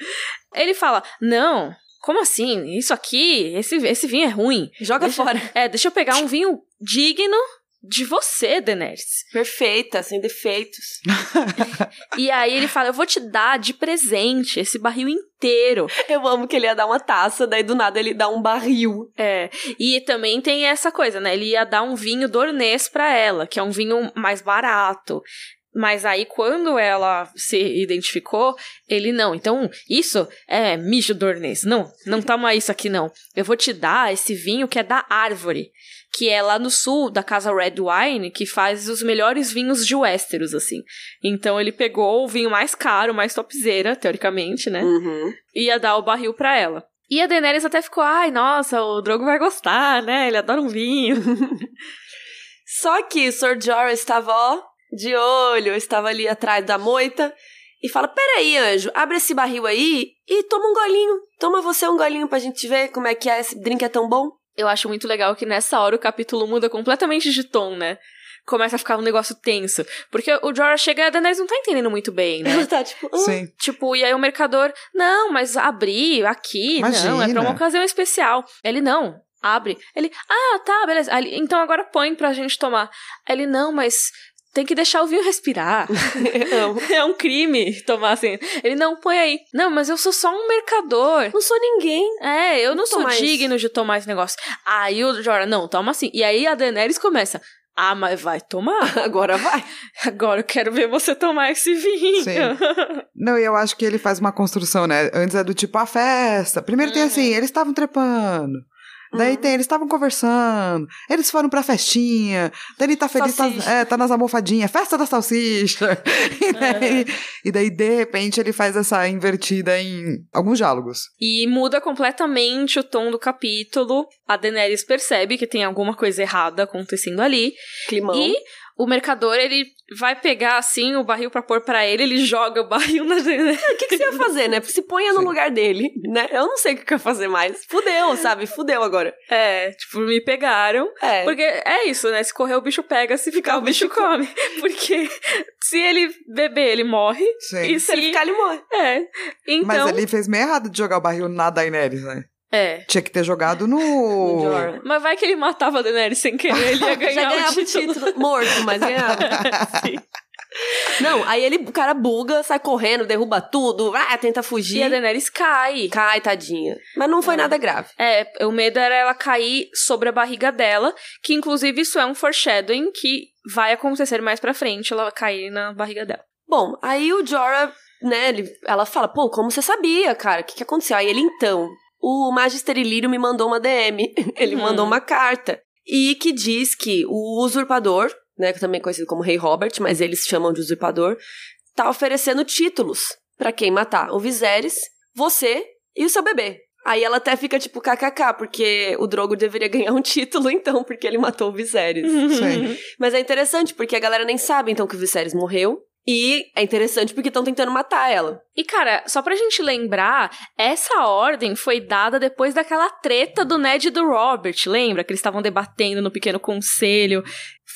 ele fala: Não, como assim? Isso aqui, esse, esse vinho é ruim. Joga Deixa- fora. É, deixa eu pegar um vinho digno de você, Daenerys. Perfeita, sem defeitos. [laughs] E aí ele fala: Eu vou te dar de presente esse barril inteiro. Eu amo que ele ia dar uma taça, daí do nada ele dá um barril. É, e também tem essa coisa, né? Ele ia dar um vinho dornês pra ela, que é um vinho mais barato. Mas aí, quando ela se identificou, ele não. Então, isso é mijo dornês. Não, não toma isso aqui, não. Eu vou te dar esse vinho que é da árvore, que é lá no sul, da casa Red Wine, que faz os melhores vinhos de Westeros, assim. Então, ele pegou o vinho mais caro, mais topzera, teoricamente, né? Uhum. ia dar o barril pra ela. E a Daenerys até ficou, ai, nossa, o Drogo vai gostar, né? Ele adora um vinho. [laughs] Só que o Sir Jorah estava, ó, de olho, estava ali atrás da moita e fala: Peraí, anjo, abre esse barril aí e toma um golinho. Toma você um golinho pra gente ver como é que é, esse drink é tão bom. Eu acho muito legal que nessa hora o capítulo muda completamente de tom, né? Começa a ficar um negócio tenso. Porque o Jorah chega e a Daenerys não tá entendendo muito bem, né? Ela tá tipo, ah, Sim. Tipo, e aí o mercador, não, mas abrir aqui, não, é pra Imagina. uma ocasião especial. Ele, não, abre. Ele, ah, tá, beleza. Aí então agora põe pra gente tomar. Ele, não, mas tem que deixar o vinho respirar. [laughs] [laughs] é um crime tomar assim. Ele, não, põe aí. Não, mas eu sou só um mercador. Não sou ninguém. É, eu não Não sou tomar isso. digno de tomar esse negócio. Aí o Jorah, não, toma assim. E aí a Daenerys começa. Ah, mas vai tomar. [laughs] Agora vai. Agora eu quero ver você tomar esse vinho. Sim. Não, e eu acho que ele faz uma construção, né? Antes é do tipo a festa. Primeiro tem Uhum. assim, eles estavam trepando. Daí Uhum. tem, eles estavam conversando, eles foram pra festinha, daí ele tá feliz, tá, é, tá nas almofadinhas, festa da salsicha. [laughs] E daí, e daí, de repente, ele faz essa invertida em alguns diálogos. E muda completamente o tom do capítulo. A Daenerys percebe que tem alguma coisa errada acontecendo ali. Climão. E o mercador, ele vai pegar assim o barril pra pôr pra ele, ele joga o barril na Daenerys. O que, que você ia fazer, né? Se ponha no Sim. lugar dele, né? Eu não sei o que eu ia fazer mais. Fudeu, sabe? Fudeu agora. É, tipo, me pegaram. É. Porque é isso, né? Se correr o bicho pega, se ficar o bicho come. [laughs] Porque se ele beber, ele morre. Sim. E Se ele ficar, ele morre. É. Então. Mas ele fez meio errado de jogar o barril na Daenerys, né? É. Tinha que ter jogado no. No Jorah. Mas vai que ele matava a Daenerys sem querer, ele ia [laughs] ganhar Já ganhava o título. Morto, mas ganhava. [laughs] Sim. Não, aí ele, o cara buga, sai correndo, derruba tudo, ah, tenta E fugir. a Daenerys cai. Cai, tadinha. Mas não foi É. nada grave. É, o medo era ela cair sobre a barriga dela, que inclusive isso é um foreshadowing que vai acontecer mais pra frente, ela cair na barriga dela. Bom, aí o Jorah, né, ele- ela fala, pô, como você sabia, cara? O que, que aconteceu? Aí ele, então, o Magister Ilírio me mandou uma DM. [laughs] ele Uhum. mandou uma carta. E que diz que o usurpador, né, que também é conhecido como Rei Robert, mas eles chamam de usurpador, tá oferecendo títulos pra quem matar o Viserys, você e o seu bebê. Aí ela até fica tipo kkk, porque o Drogo deveria ganhar um título [laughs] então, porque ele matou o Viserys. Sim. Mas é interessante, porque a galera nem sabe então que o Viserys morreu. E é interessante porque estão tentando matar ela. E, cara, só pra gente lembrar, essa ordem foi dada depois daquela treta do Ned e do Robert, lembra? Que eles estavam debatendo no pequeno conselho.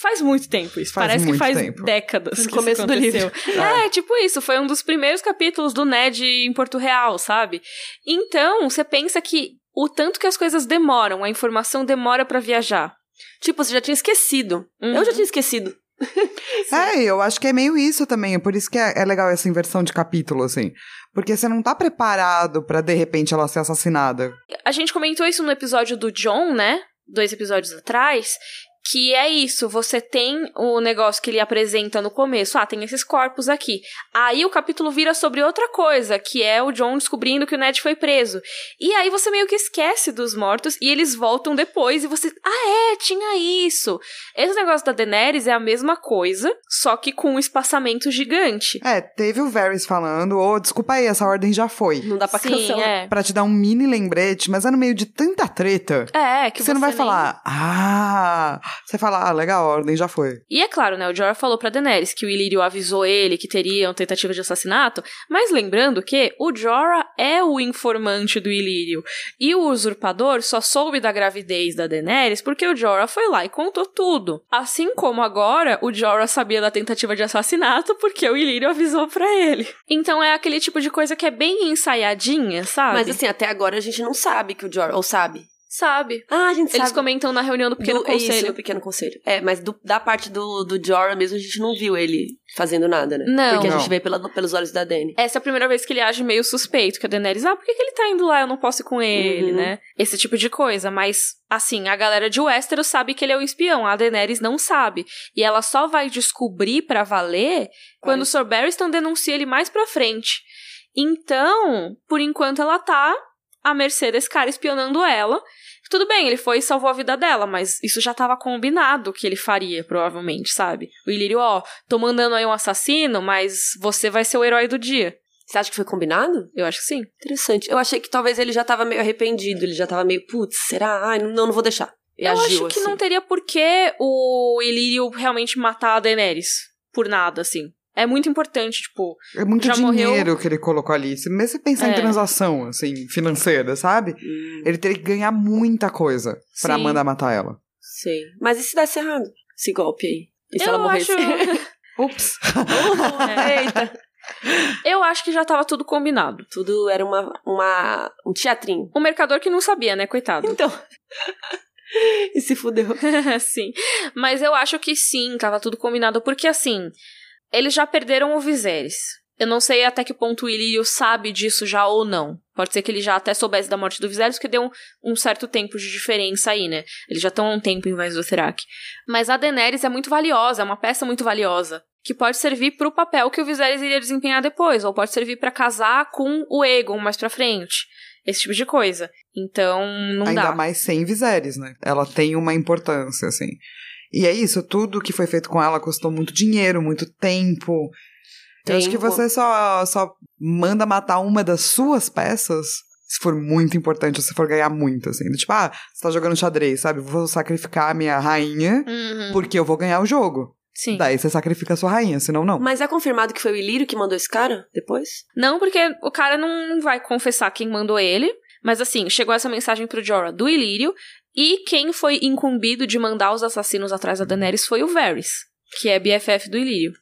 Faz muito tempo isso. Faz Parece que faz tempo. décadas No que começo isso do livro. [laughs] É, tipo isso. Foi um dos primeiros capítulos do Ned em Porto Real, sabe? Então, você pensa que o tanto que as coisas demoram, a informação demora pra viajar. Tipo, você já tinha esquecido. Uhum. Eu já tinha esquecido. [laughs] É, eu acho que é meio isso também. É por isso que é, é legal essa inversão de capítulo, assim. Porque você não tá preparado pra de repente ela ser assassinada. A gente comentou isso no episódio do John, né? Dois episódios atrás. Que é isso, você tem o negócio que ele apresenta no começo, ah, tem esses corpos aqui. Aí o capítulo vira sobre outra coisa, que é o John descobrindo que o Ned foi preso. E aí você meio que esquece dos mortos e eles voltam depois e você, ah é, tinha isso. Esse negócio da Daenerys é a mesma coisa, só que com um espaçamento gigante. É, teve o Varys falando, ô, oh, desculpa aí, essa ordem já foi. Não dá pra Sim, cancelar. é. Pra te dar um mini lembrete, mas é no meio de tanta treta. É, que Que você não vai nem- falar, ah, você fala, ah, legal, a ordem já foi. E é claro, né, o Jorah falou pra Daenerys que o Ilírio avisou ele que teria uma tentativa de assassinato, mas lembrando que o Jorah é o informante do Ilírio, e o usurpador só soube da gravidez da Daenerys porque o Jorah foi lá e contou tudo. Assim como agora o Jorah sabia da tentativa de assassinato porque o Ilírio avisou pra ele. Então é aquele tipo de coisa que é bem ensaiadinha, sabe? Mas assim, até agora a gente não sabe que o Jorah. Ou sabe? Sabe. Ah, a gente Eles sabe. comentam na reunião do pequeno do, é Isso, conselho. no pequeno conselho. É, mas do- da parte do, do Jorah mesmo, a gente não viu ele fazendo nada, né? Não. Porque a Não. gente vê pela- pelos olhos da Dany. Essa é a primeira vez que ele age meio suspeito, que a Daenerys, ah, por que, que ele tá indo lá? Eu não posso ir com ele, Uhum. né? Esse tipo de coisa. Mas, assim, a galera de Westeros sabe que ele é o espião, a Daenerys não sabe. E ela só vai descobrir pra valer quando o Sir Barristan denuncia ele mais pra frente. Então, por enquanto ela tá à mercê desse cara espionando ela. Tudo bem, ele foi e salvou a vida dela, mas isso já tava combinado que ele faria, provavelmente, sabe? O Ilírio, ó, tô mandando aí um assassino, mas você vai ser o herói do dia. Você acha que foi combinado? Eu acho que sim. Interessante. Eu achei que talvez ele já tava meio arrependido, ele já tava meio, putz, será? Ai, não, não vou deixar. E eu acho que assim. não teria por que o Ilírio realmente matar a Daenerys. Por nada, assim. É muito importante, tipo. É muito Já dinheiro morreu? que ele colocou ali. Se mesmo você pensar É. em transação, assim, financeira, sabe? Hum, Ele teria que ganhar muita coisa pra Sim. mandar matar ela. sei. Mas e se desse errado? Esse golpe aí? E se eu ela morresse? acho. [laughs] Ups. É. [laughs] Eita. Eu acho que já tava tudo combinado. Tudo era uma, uma, um teatrinho. O mercador que não sabia, né, coitado. Então. [laughs] e se fudeu. sim. Mas eu acho que sim, tava tudo combinado. Porque assim, eles já perderam o Viserys. Eu não sei até que ponto o Ilírio sabe disso já ou não. Pode ser que ele já até soubesse da morte do Viserys, porque deu um, um certo tempo de diferença aí, né? Eles já estão há um tempo em Vazothirak. Mas a Daenerys é muito valiosa, é uma peça muito valiosa. Que pode servir pro papel que o Viserys iria desempenhar depois. Ou pode servir pra casar com o Aegon mais pra frente. Esse tipo de coisa. Então, não Ainda dá. mais sem Viserys, né? Ela tem uma importância, assim. E é isso, tudo que foi feito com ela custou muito dinheiro, muito tempo. Eu acho que Tempo. você só, só manda matar uma das suas peças se for muito importante, ou se for ganhar muito, assim. Tipo, ah, você tá jogando xadrez, sabe? Vou sacrificar a minha rainha Uhum. porque eu vou ganhar o jogo. Sim. Daí você sacrifica a sua rainha, senão não. Mas é confirmado que foi o Ilírio que mandou esse cara depois? Não, porque o cara não vai confessar quem mandou ele. Mas assim, chegou essa mensagem pro Jorah do Ilírio. E quem foi incumbido de mandar os assassinos atrás da Daenerys foi o Varys, que é BFF do Ilírio.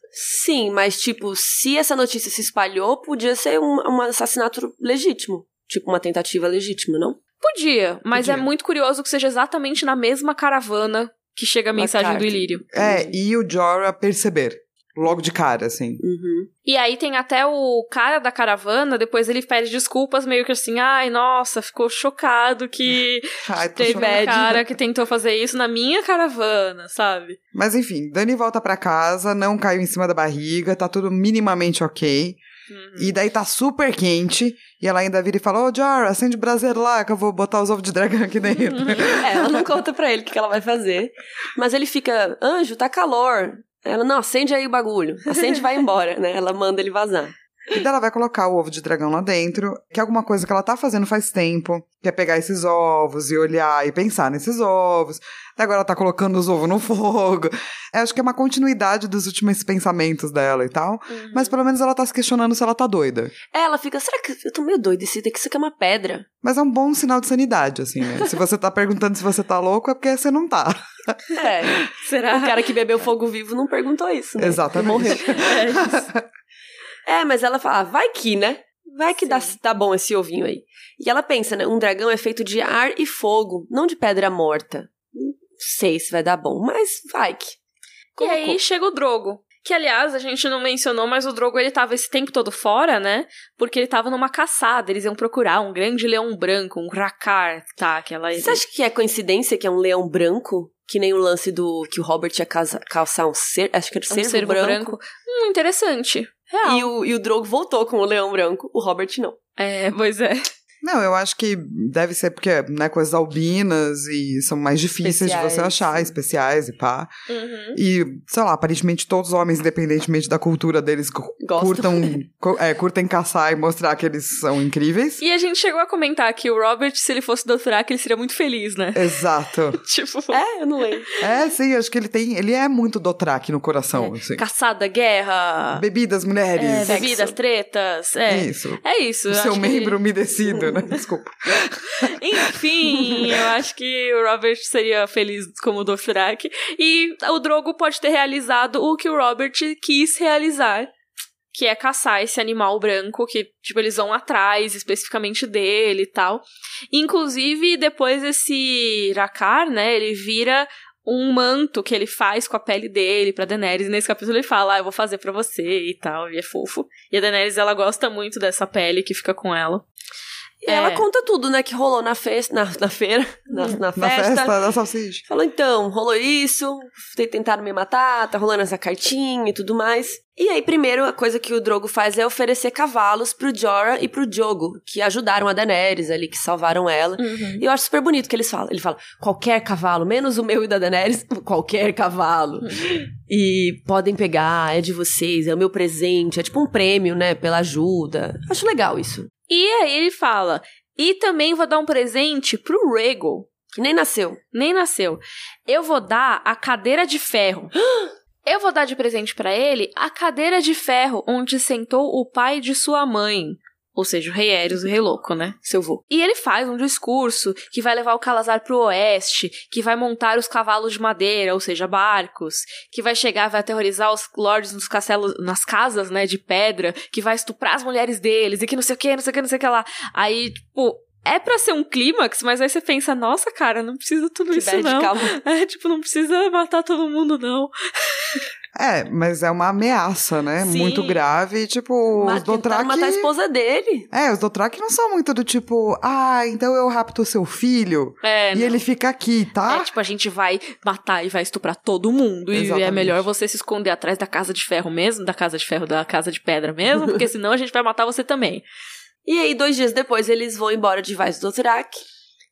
Sim, mas tipo, se essa notícia se espalhou, podia ser um, um assassinato legítimo. Tipo, uma tentativa legítima, não? Podia, mas Podia. é muito curioso que seja exatamente na mesma caravana que chega a mensagem do Ilírio. É, e o Jorah perceber. Logo de cara, assim. Uhum. E aí tem até o cara da caravana, depois ele pede desculpas, meio que assim, ai, nossa, ficou chocado que [laughs] Ai, teve um cara que tentou fazer isso na minha caravana, sabe? Mas enfim, Dani volta pra casa, não caiu em cima da barriga, tá tudo minimamente ok. Uhum. E daí tá super quente, e ela ainda vira e fala, ô Jorah, acende o braseiro lá que eu vou botar os ovos de dragão aqui dentro. [laughs] É, ela não conta pra ele o que que ela vai fazer. Mas ele fica, anjo, tá calor. Ela, não, acende aí o bagulho. Acende e vai embora, né? Ela manda ele vazar. E daí ela vai colocar o ovo de dragão lá dentro, que é alguma coisa que ela tá fazendo faz tempo, que é pegar esses ovos e olhar e pensar nesses ovos. Daí agora ela tá colocando os ovos no fogo. Eu acho que é uma continuidade dos últimos pensamentos dela e tal. Uhum. Mas pelo menos ela tá se questionando se ela tá doida. É, Ela fica, será que eu tô meio doida? Esse daqui isso aqui é uma pedra. Mas é um bom sinal de sanidade, assim, né? se você tá perguntando se você tá louco, é porque você não tá. É. Será? O cara que bebeu fogo vivo não perguntou isso, né? Exatamente. Morreu. [laughs] É isso. É, mas ela fala, ah, vai que, né? Vai que dá, Sim. tá bom esse ovinho aí. E ela pensa, né? Um dragão é feito de ar e fogo, não de pedra morta. Não sei se vai dar bom, mas vai que. E aí chega o Drogo. Que, aliás, a gente não mencionou, mas o Drogo ele tava esse tempo todo fora, né? Porque ele tava numa caçada. Eles iam procurar um grande leão branco, um Rakar, tá? Aquela... Você acha que é coincidência que é um leão branco? Que nem o lance do que o Robert ia calçar um ser, acho que era um cervo, cervo branco. branco. Hum, interessante. Real. E o, e o Drogo voltou com o leão branco, o Robert não. É, pois é. Não, eu acho que deve ser porque, né, coisas albinas e são mais difíceis de você Especiais, achar, especiais e pá. Uhum. E, sei lá, aparentemente todos os homens, independentemente da cultura deles, Gostam. curtam, cu- é, curtem caçar e mostrar que eles são incríveis. E a gente chegou a comentar que o Robert, se ele fosse doutorar, ele seria muito feliz, né? Exato. [laughs] tipo, É, eu não lembro. É, sim, acho que ele tem. Ele é muito Dothraki no coração, assim. caçada, guerra, Bebidas, mulheres. é, bebidas, tretas. É, Isso. é isso. O eu seu acho que- membro umedecido, né? [laughs] Desculpa. [laughs] Enfim, eu acho que o Robert seria feliz como Dothraki. E o Drogo pode ter realizado o que o Robert quis realizar. Que é caçar esse animal branco, que, tipo, eles vão atrás especificamente dele e tal. Inclusive, depois esse Rakar, né, ele vira um manto que ele faz com a pele dele pra Daenerys. E nesse capítulo ele fala, ah, eu vou fazer pra você e tal, e é fofo. E a Daenerys, ela gosta muito dessa pele que fica com ela. E ela É. conta tudo, né, que rolou na festa, na, na feira, na, na Na festa. festa da salsicha. Falou, então, rolou isso, te- tentaram me matar, tá rolando essa cartinha e tudo mais. E aí, primeiro, a coisa que o Drogo faz é oferecer cavalos pro Jorah e pro Jogo, que ajudaram a Daenerys ali, que salvaram ela. Uhum. E eu acho super bonito que eles falam. Ele fala, qualquer cavalo, menos o meu e da Daenerys, [laughs] qualquer cavalo. E podem pegar, é de vocês, é o meu presente, é tipo um prêmio, né, pela ajuda. Acho legal isso. E aí ele fala: E também vou dar um presente pro Rego. Que nem nasceu. Nem nasceu. Eu vou dar a cadeira de ferro. [gasps] Eu vou dar de presente pra ele a cadeira de ferro onde sentou o pai de sua mãe. Ou seja, o rei Eros, o rei louco, né? Seu vô. E ele faz um discurso que vai levar o Calazar pro oeste, que vai montar os cavalos de madeira, ou seja, barcos, que vai chegar, vai aterrorizar os lords nos castelos, nas casas, né, de pedra, que vai estuprar as mulheres deles, e que não sei o que, não sei o que, não sei o que lá. Aí, tipo, é pra ser um clímax, mas aí você pensa, nossa, cara, não precisa tudo Que isso não. calma. [laughs] É, tipo, não precisa matar todo mundo, não. [laughs] É, mas é uma ameaça, né? Sim. Muito grave. e, Tipo, Mas os Dothraki... matar a esposa dele. É, os Dothraki não são muito do tipo, ah, então eu rapto seu filho É, e não. ele fica aqui, tá? É, tipo, a gente vai matar e vai estuprar todo mundo. E é Exatamente. melhor você se esconder atrás da casa de ferro mesmo, da casa de ferro, da casa de pedra mesmo, porque [laughs] senão a gente vai matar você também. E aí, dois dias depois, eles vão embora de Vaz do Dothraki.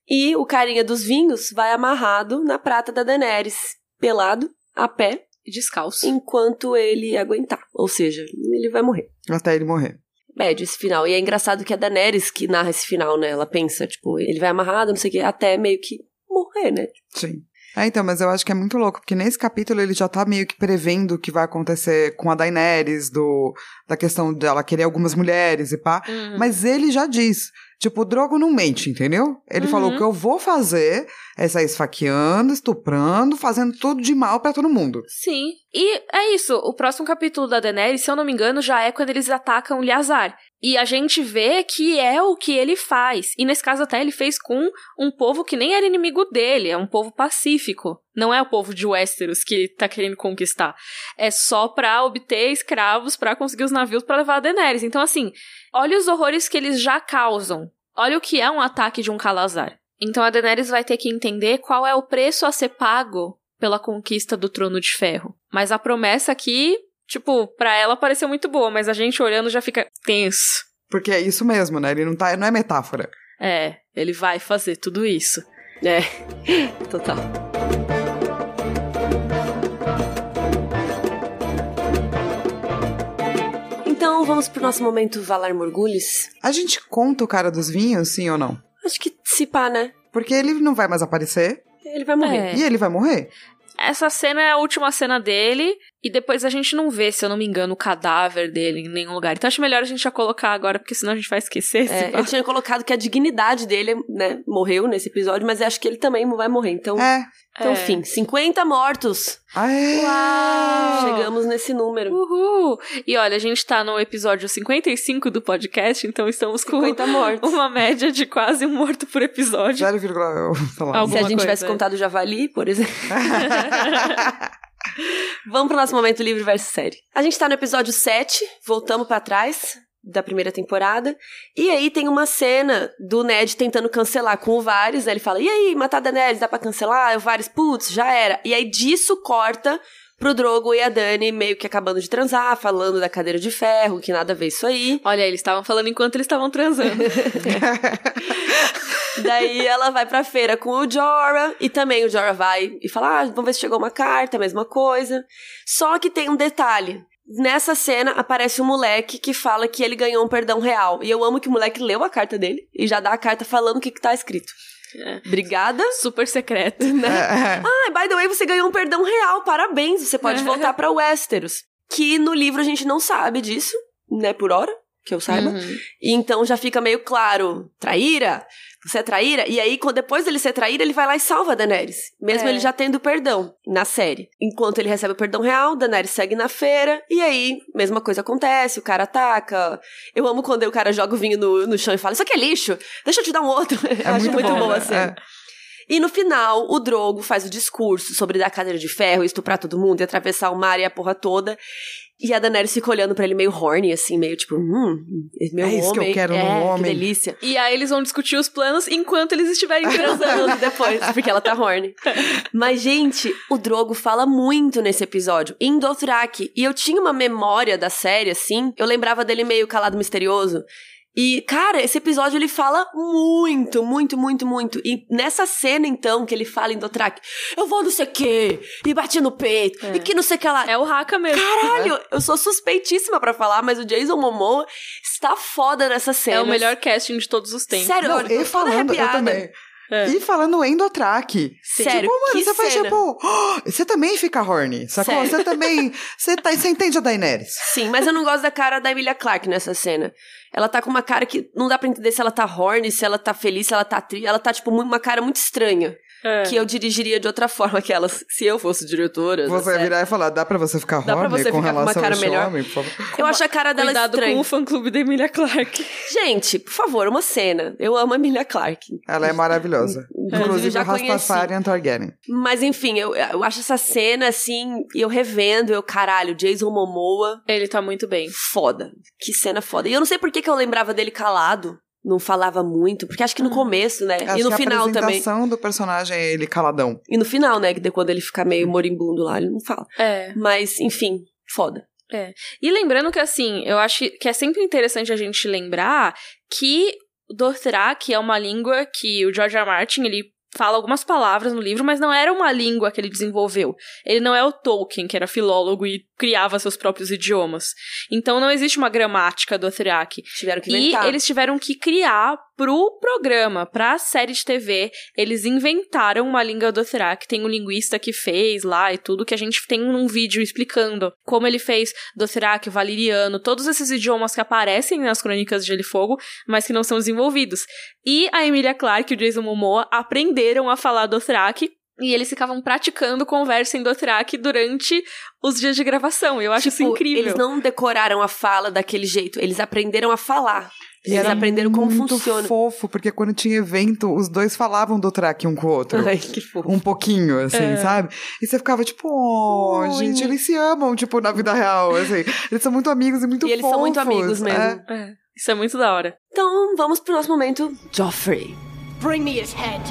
E o carinha dos vinhos vai amarrado na prata da Daenerys, pelado, a pé, descalço. enquanto ele aguentar. Ou seja, ele vai morrer. Até ele morrer. Bad esse final. E é engraçado que é a Daenerys que narra esse final, né? Ela pensa, tipo, ele vai amarrado, não sei o quê, até meio que morrer, né? Sim. É, então, mas eu acho que é muito louco, porque nesse capítulo ele já tá meio que prevendo o que vai acontecer com a Daenerys, do, da questão dela querer algumas mulheres e pá. Uhum. Mas ele já diz, tipo, o Drogo não mente, entendeu? Ele Uhum. falou que eu vou fazer é sair esfaqueando, estuprando, fazendo tudo de mal pra todo mundo. Sim. E é isso. O próximo capítulo da Daenerys, se eu não me engano, já é quando eles atacam o Liazar. E a gente vê que é o que ele faz. E nesse caso até ele fez com um povo que nem era inimigo dele, é um povo pacífico. Não é o povo de Westeros que tá querendo conquistar. É só pra obter escravos pra conseguir os navios pra levar a Daenerys. Então assim, olha os horrores que eles já causam. Olha o que é um ataque de um Calazar. Então a Daenerys vai ter que entender qual é o preço a ser pago pela conquista do trono de ferro. Mas a promessa aqui, tipo, pra ela pareceu muito boa, mas a gente olhando já fica tenso. Porque é isso mesmo, né? Ele não tá, não é metáfora. É, ele vai fazer tudo isso. É, [laughs] total. Então vamos pro nosso momento Valar Morgulhos. A gente conta o cara dos vinhos, sim ou não? Acho que se pá, né? Porque ele não vai mais aparecer Ele vai morrer. É. e ele vai morrer. Essa cena é a última cena dele, e depois a gente não vê, se eu não me engano, o cadáver dele em nenhum lugar. Então acho melhor a gente já colocar agora, porque senão a gente vai esquecer. se É, eu tinha colocado que a dignidade dele, né, morreu nesse episódio, mas acho que ele também vai morrer. Então, É. então É. fim, 50 mortos. Aê! Uau! Chegamos nesse número. Uhul! E olha, a gente tá no episódio 55 do podcast, então estamos com 50 mortos. uma média de quase um morto por episódio. 0, [laughs] sei lá. Alguma Se a gente coisa, tivesse é. contado o javali, por exemplo. [laughs] Vamos pro nosso momento livre versus série. A gente tá no episódio 7, voltamos para trás da primeira temporada. E aí tem uma cena do Ned tentando cancelar com o Varys? Ele fala: "E aí, matar Daenerys dá para cancelar?" O Varys: "Putz, já era". E aí disso corta pro Drogo e a Dani meio que acabando de transar, falando da cadeira de ferro, que nada a ver isso aí. Olha, eles estavam falando enquanto eles estavam transando. [laughs] Daí ela vai pra feira com o Jorah, e também o Jorah vai e fala: ah, vamos ver se chegou uma carta, mesma coisa. Só que tem um detalhe. Nessa cena aparece um moleque que fala que ele ganhou um perdão real. E eu amo que o moleque leu a carta dele e já dá a carta falando o que, que tá escrito. É. Obrigada. Super secreto. Né? É, Ah, by the way, você ganhou um perdão real, parabéns. Você pode voltar pra Westeros. Que no livro a gente não sabe disso, né, por hora, que eu saiba. Uhum. E então já fica meio claro, traíra, você é traíra. E aí, quando- depois dele ser traíra, ele vai lá e salva a Daenerys. Mesmo É. ele já tendo perdão na série. Enquanto ele recebe o perdão real, Daenerys segue na feira. E aí, mesma coisa acontece, o cara ataca. Eu amo quando o cara joga o vinho no, no chão e fala, isso aqui é lixo, deixa eu te dar um outro. [laughs] É Acho muito muito bom, boa né? cena. E no final, o Drogo faz o discurso sobre dar cadeira de ferro, estuprar todo mundo e atravessar o mar e a porra toda. E a Daenerys fica olhando pra ele meio horny, assim, meio tipo, hum, meu É isso que eu homem. quero no é, homem. Que delícia. E aí eles vão discutir os planos enquanto eles estiverem transando. [laughs] Transando depois, porque ela tá horny. Mas, gente, o Drogo fala muito nesse episódio, em Dothraki. E eu tinha uma memória da série, assim, eu lembrava dele meio calado misterioso. E, cara, esse episódio ele fala muito, muito, muito, muito. E nessa cena, então, que ele fala em Dothraki, eu vou não sei o quê, e bati no peito, É. e que não sei o que lá. É o Haka mesmo. Caralho, eu sou suspeitíssima pra falar, mas o Jason Momoa está foda nessa cena. É o melhor casting de todos os tempos. Sério, Não, eu tô e toda falando, eu também. É. E falando endotrack. Sério, tipo, mano, você faz cena. tipo. "Oh, você também fica horny. Sacou? Sério. Você também. Você, tá, você entende a Daenerys. Sim, mas eu não gosto da cara da Emilia Clarke nessa cena. Ela tá com uma cara que não dá pra entender se ela tá horny, se ela tá feliz, se ela tá triste. Ela tá, tipo, uma cara muito estranha. É. Que eu dirigiria de outra forma aquelas. Se eu fosse diretora. Você vai série. virar e falar: dá pra você ficar Dá pra horny você com ficar com uma relação cara melhor? homem, por favor? Eu acho a cara dela Cuidado estranha. com o fã-clube da Emilia Clarke. [laughs] Gente, por favor, uma cena. Eu amo a Emilia Clarke. Ela é maravilhosa. [laughs] Inclusive, Inclusive, já Rastafarian Targaryen. Mas enfim, eu, eu acho essa cena assim, e eu revendo, eu, caralho, Jason Momoa, Ele tá muito bem. foda. Que cena foda. E eu não sei por que, que eu lembrava dele calado. Não falava muito, porque acho que no começo, né? Acho e no que final a também. apresentação do personagem é ele caladão. E no final, né? Que de quando ele fica meio moribundo lá, ele não fala. É. Mas, enfim, foda. E lembrando que, assim, eu acho que é sempre interessante a gente lembrar que Dothraki é uma língua que o George R. R. Martin, ele fala algumas palavras no livro, mas não era uma língua que ele desenvolveu. Ele não é o Tolkien, que era filólogo e criava seus próprios idiomas. Então não existe uma gramática Dothraki. Tiveram que E inventar. eles tiveram que criar pro programa, pra série de TV, eles inventaram uma língua Dothraki. Tem um linguista que fez lá e tudo, que a gente tem um vídeo explicando como ele fez Dothraki, Valeriano, todos esses idiomas que aparecem nas Crônicas de Gelo e Fogo, mas que não são desenvolvidos. E a Emilia Clarke e o Jason Momoa aprenderam a falar Dothraki e eles ficavam praticando conversa em Dothraki durante os dias de gravação. Eu acho isso Tipo, incrível. Eles não decoraram a fala daquele jeito, eles aprenderam a falar. E eles era aprenderam como muito funciona. fofo, porque quando tinha evento, os dois falavam do track um com o outro. Ai, que fofo. Um pouquinho, assim, É. sabe? E você ficava tipo, oh, Oi. gente, eles se amam, tipo, na vida real, assim. Eles são muito amigos e muito E eles são muito fofos. amigos mesmo. É. É, isso é muito da hora. Então, vamos pro nosso momento, Joffrey. Bring me his head.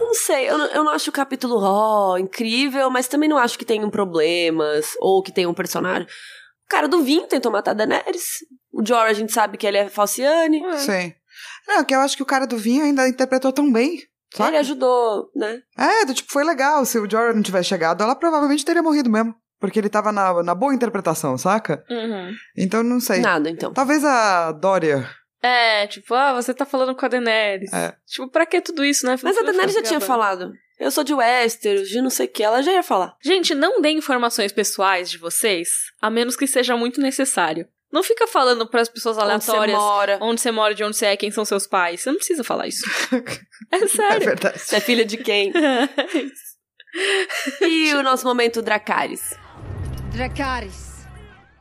Não sei, eu não, eu não acho o capítulo, ó, incrível, mas também não acho que tenham problemas, ou que tenha um personagem. O cara do vinho tentou matar a Daenerys. O Jorah, a gente sabe que ele é falciane. Sim. Não, que eu acho que o cara do vinho ainda interpretou tão bem. Sabe? Ele ajudou, né? É, do tipo, foi legal. Se o Jorah não tivesse chegado, ela provavelmente teria morrido mesmo. Porque ele tava na, na boa interpretação, saca? Uhum. Então, não sei. Nada, então. Talvez a Dória. É, tipo, ah, você tá falando com a Daenerys. É. Tipo, pra que tudo isso, né? Mas a Daenerys já tinha falado. Eu sou de Westeros, de não sei o que. Ela já ia falar. Gente, não dê informações pessoais de vocês, a menos que seja muito necessário. Não fica falando pras pessoas Onde aleatórias você mora. onde você mora, de onde você é, quem são seus pais. Você não precisa falar isso. É [laughs] É sério. verdade. Você é filha de quem? [laughs] e o nosso momento Dracarys. Dracarys.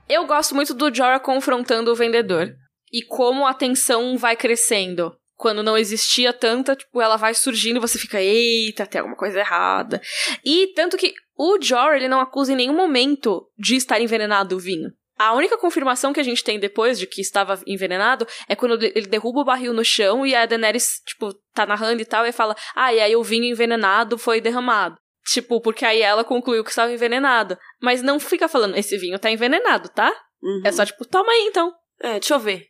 Eu gosto muito do Jorah confrontando o vendedor. E como a tensão vai crescendo. Quando não existia tanta, tipo, ela vai surgindo e você fica, eita, tem alguma coisa errada. E tanto que O Jor, ele não acusa em nenhum momento de estar envenenado o vinho. A única confirmação que a gente tem depois de que estava envenenado é quando ele derruba o barril no chão e a Daenerys, tipo, tá narrando e tal, e fala: Ah, e aí o vinho envenenado foi derramado. Tipo, porque aí ela concluiu que estava envenenado. Mas não fica falando, esse vinho tá envenenado, tá? Uhum. É só tipo, toma aí então. É, deixa eu ver.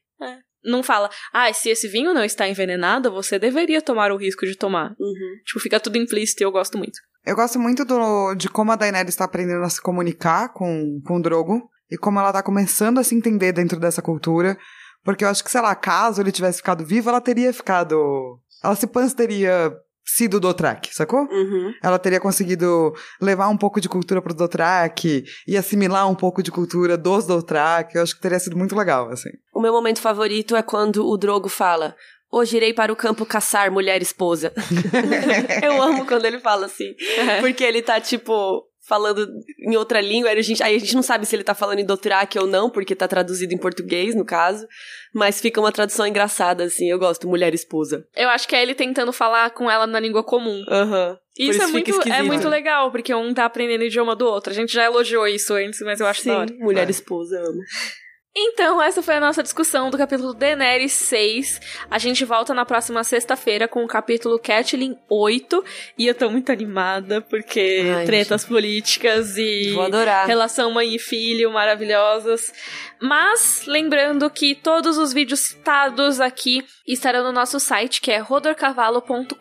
Não fala, ah, se esse vinho não está envenenado, você deveria tomar o risco de tomar. Uhum. Tipo, fica tudo implícito e eu gosto muito. Eu gosto muito do, de como a Daenerys está aprendendo a se comunicar com, com o Drogo e como ela tá começando a se entender dentro dessa cultura. Porque eu acho que, sei lá, caso ele tivesse ficado vivo, ela teria ficado. Ela se Pans teria sido Dothraki, sacou? Uhum. Ela teria conseguido levar um pouco de cultura pro Dothraki e assimilar um pouco de cultura dos Dothraki. Eu acho que teria sido muito legal, assim. O meu momento favorito é quando o Drogo fala: Hoje irei para o campo caçar mulher esposa. [laughs] eu amo quando ele fala assim. Porque ele tá, tipo, falando em outra língua. Aí a, gente, aí a gente não sabe se ele tá falando em Dothraki ou não, porque tá traduzido em português, no caso. Mas fica uma tradução engraçada, assim. Eu gosto, mulher esposa. Eu acho que é ele tentando falar com ela na língua comum. Aham. Por Isso, é, fica muito, é muito legal, porque um tá aprendendo o idioma do outro. A gente já elogiou isso antes, mas eu acho da hora. Sim, mulher É. esposa, amo. Então, essa foi a nossa discussão do capítulo Daenerys 6. A gente volta na próxima sexta-feira com o capítulo Catelyn 8. E eu tô muito animada, porque Ai, tretas políticas e relação mãe e filho maravilhosas. Mas, lembrando que todos os vídeos citados aqui estarão no nosso site, que é rodorcavalo.com.br.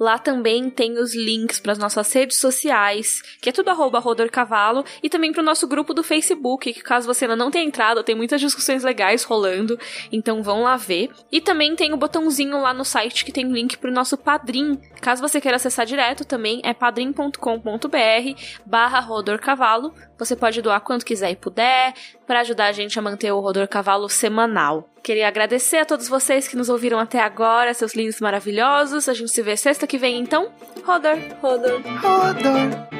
Lá também tem os links para as nossas redes sociais, que é tudo arroba rodorcavalo, e também para o nosso grupo do Facebook, que caso você ainda não tenha entrado, tem muitas discussões legais rolando, então vão lá ver. E também tem o botãozinho lá no site que tem link para o nosso Padrim. Caso você queira acessar direto, também é padrim.com.br barra rodorcavalo. Você pode doar quanto quiser e puder para ajudar a gente a manter o Rodor Cavalo semanal. Queria agradecer a todos vocês que nos ouviram até agora, seus lindos maravilhosos. A gente se vê sexta que vem, então. Rodor, Rodor, Rodor.